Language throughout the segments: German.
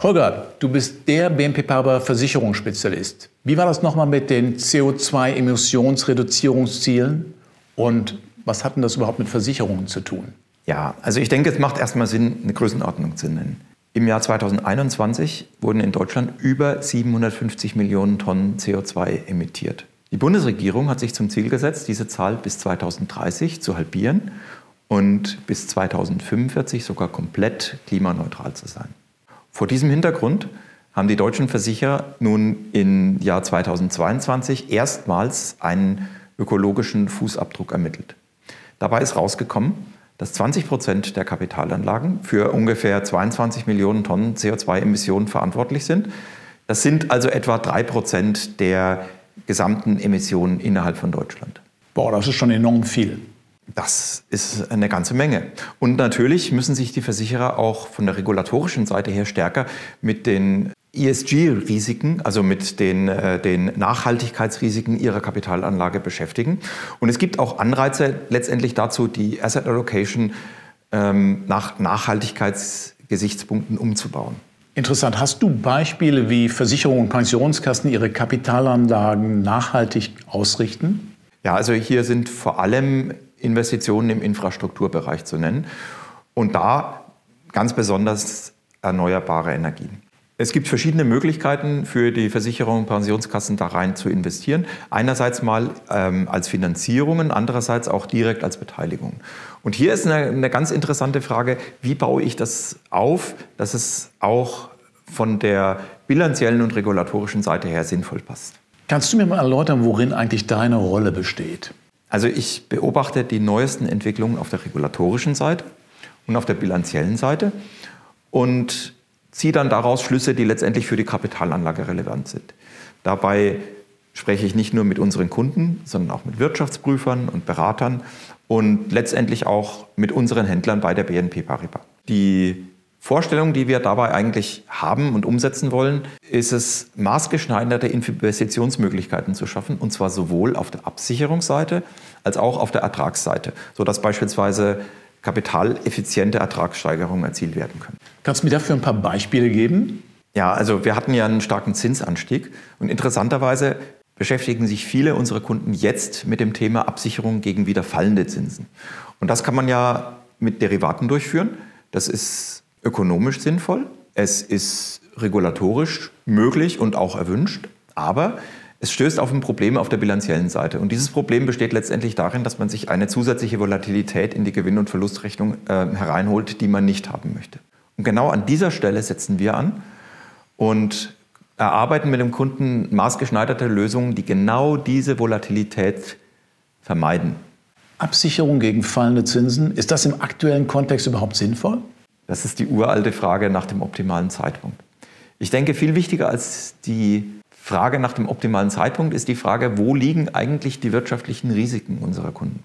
Holger, du bist der BNP Paribas Versicherungsspezialist. Wie war das nochmal mit den CO2-Emissionsreduzierungszielen und was hat denn das überhaupt mit Versicherungen zu tun? Ja, also ich denke, es macht erstmal Sinn, eine Größenordnung zu nennen. Im Jahr 2021 wurden in Deutschland über 750 Millionen Tonnen CO2 emittiert. Die Bundesregierung hat sich zum Ziel gesetzt, diese Zahl bis 2030 zu halbieren und bis 2045 sogar komplett klimaneutral zu sein. Vor diesem Hintergrund haben die deutschen Versicherer nun im Jahr 2022 erstmals einen ökologischen Fußabdruck ermittelt. Dabei ist rausgekommen, dass 20 Prozent der Kapitalanlagen für ungefähr 22 Millionen Tonnen CO2-Emissionen verantwortlich sind. Das sind also etwa drei Prozent der gesamten Emissionen innerhalb von Deutschland. Boah, das ist schon enorm viel. Das ist eine ganze Menge. Und natürlich müssen sich die Versicherer auch von der regulatorischen Seite her stärker mit den ESG-Risiken, also mit den, äh, den Nachhaltigkeitsrisiken ihrer Kapitalanlage beschäftigen. Und es gibt auch Anreize letztendlich dazu, die Asset Allocation ähm, nach Nachhaltigkeitsgesichtspunkten umzubauen. Interessant. Hast du Beispiele, wie Versicherungen und Pensionskassen ihre Kapitalanlagen nachhaltig ausrichten? Ja, also hier sind vor allem Investitionen im Infrastrukturbereich zu nennen. Und da ganz besonders erneuerbare Energien. Es gibt verschiedene Möglichkeiten für die Versicherung und Pensionskassen da rein zu investieren. Einerseits mal ähm, als Finanzierungen, andererseits auch direkt als Beteiligung. Und hier ist eine, eine ganz interessante Frage, wie baue ich das auf, dass es auch von der bilanziellen und regulatorischen Seite her sinnvoll passt. Kannst du mir mal erläutern, worin eigentlich deine Rolle besteht? Also ich beobachte die neuesten Entwicklungen auf der regulatorischen Seite und auf der bilanziellen Seite und ziehe dann daraus Schlüsse, die letztendlich für die Kapitalanlage relevant sind. Dabei spreche ich nicht nur mit unseren Kunden, sondern auch mit Wirtschaftsprüfern und Beratern und letztendlich auch mit unseren Händlern bei der BNP Paribas. Die Vorstellung, die wir dabei eigentlich haben und umsetzen wollen, ist es, maßgeschneiderte Investitionsmöglichkeiten zu schaffen, und zwar sowohl auf der Absicherungsseite als auch auf der Ertragsseite, sodass beispielsweise kapitaleffiziente Ertragssteigerungen erzielt werden können. Kannst du mir dafür ein paar Beispiele geben? Ja, also wir hatten ja einen starken Zinsanstieg und interessanterweise beschäftigen sich viele unserer Kunden jetzt mit dem Thema Absicherung gegen wieder fallende Zinsen. Und das kann man ja mit Derivaten durchführen. Das ist ökonomisch sinnvoll, es ist regulatorisch möglich und auch erwünscht, aber es stößt auf ein Problem auf der bilanziellen Seite. Und dieses Problem besteht letztendlich darin, dass man sich eine zusätzliche Volatilität in die Gewinn- und Verlustrechnung äh, hereinholt, die man nicht haben möchte. Und genau an dieser Stelle setzen wir an und erarbeiten mit dem Kunden maßgeschneiderte Lösungen, die genau diese Volatilität vermeiden. Absicherung gegen fallende Zinsen, ist das im aktuellen Kontext überhaupt sinnvoll? Das ist die uralte Frage nach dem optimalen Zeitpunkt. Ich denke, viel wichtiger als die Frage nach dem optimalen Zeitpunkt ist die Frage, wo liegen eigentlich die wirtschaftlichen Risiken unserer Kunden?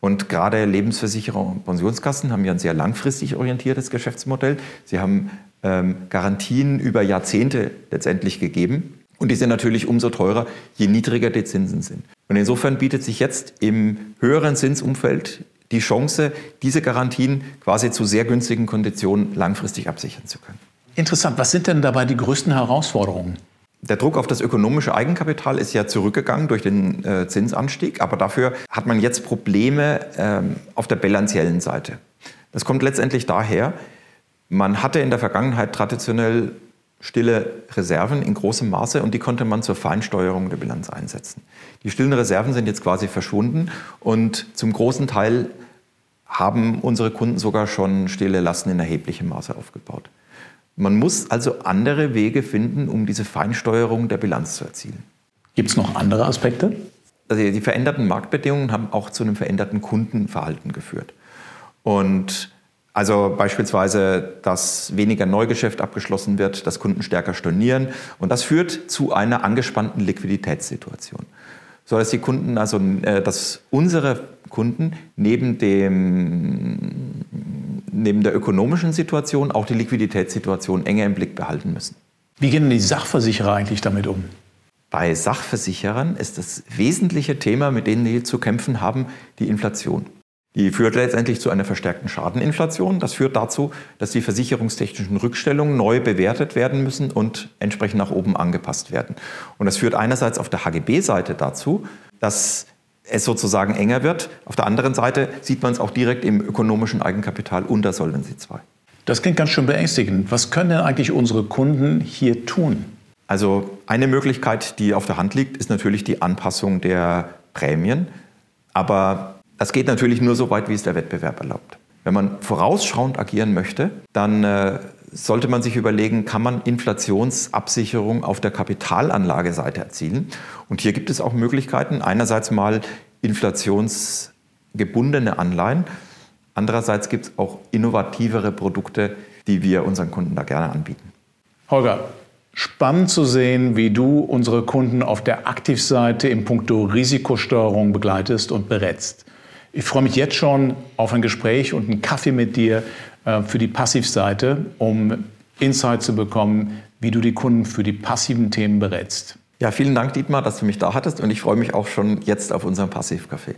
Und gerade Lebensversicherer und Pensionskassen haben ja ein sehr langfristig orientiertes Geschäftsmodell. Sie haben ähm, Garantien über Jahrzehnte letztendlich gegeben. Und die sind natürlich umso teurer, je niedriger die Zinsen sind. Und insofern bietet sich jetzt im höheren Zinsumfeld die Chance, diese Garantien quasi zu sehr günstigen Konditionen langfristig absichern zu können. Interessant. Was sind denn dabei die größten Herausforderungen? Der Druck auf das ökonomische Eigenkapital ist ja zurückgegangen durch den äh, Zinsanstieg, aber dafür hat man jetzt Probleme ähm, auf der bilanziellen Seite. Das kommt letztendlich daher, man hatte in der Vergangenheit traditionell stille Reserven in großem Maße und die konnte man zur Feinsteuerung der Bilanz einsetzen. Die stillen Reserven sind jetzt quasi verschwunden und zum großen Teil haben unsere Kunden sogar schon stille Lasten in erheblichem Maße aufgebaut. Man muss also andere Wege finden, um diese Feinsteuerung der Bilanz zu erzielen. Gibt es noch andere Aspekte? Also die veränderten Marktbedingungen haben auch zu einem veränderten Kundenverhalten geführt. Und also beispielsweise, dass weniger Neugeschäft abgeschlossen wird, dass Kunden stärker stornieren und das führt zu einer angespannten Liquiditätssituation. So dass die Kunden, also äh, dass unsere Kunden neben, dem, neben der ökonomischen Situation auch die Liquiditätssituation enger im Blick behalten müssen. Wie gehen denn die Sachversicherer eigentlich damit um? Bei Sachversicherern ist das wesentliche Thema, mit denen die zu kämpfen haben, die Inflation. Die führt letztendlich zu einer verstärkten Schadeninflation. Das führt dazu, dass die versicherungstechnischen Rückstellungen neu bewertet werden müssen und entsprechend nach oben angepasst werden. Und das führt einerseits auf der HGB-Seite dazu, dass es sozusagen enger wird. Auf der anderen Seite sieht man es auch direkt im ökonomischen Eigenkapital unter Solvency II. Das klingt ganz schön beängstigend. Was können denn eigentlich unsere Kunden hier tun? Also eine Möglichkeit, die auf der Hand liegt, ist natürlich die Anpassung der Prämien. Aber das geht natürlich nur so weit, wie es der Wettbewerb erlaubt. Wenn man vorausschauend agieren möchte, dann äh, sollte man sich überlegen, kann man Inflationsabsicherung auf der Kapitalanlageseite erzielen? Und hier gibt es auch Möglichkeiten. Einerseits mal inflationsgebundene Anleihen. Andererseits gibt es auch innovativere Produkte, die wir unseren Kunden da gerne anbieten. Holger, spannend zu sehen, wie du unsere Kunden auf der Aktivseite im Punkto Risikosteuerung begleitest und berätst. Ich freue mich jetzt schon auf ein Gespräch und einen Kaffee mit dir äh, für die Passivseite, um Insight zu bekommen, wie du die Kunden für die passiven Themen berätst. Ja, vielen Dank, Dietmar, dass du mich da hattest und ich freue mich auch schon jetzt auf unseren Passivcafé.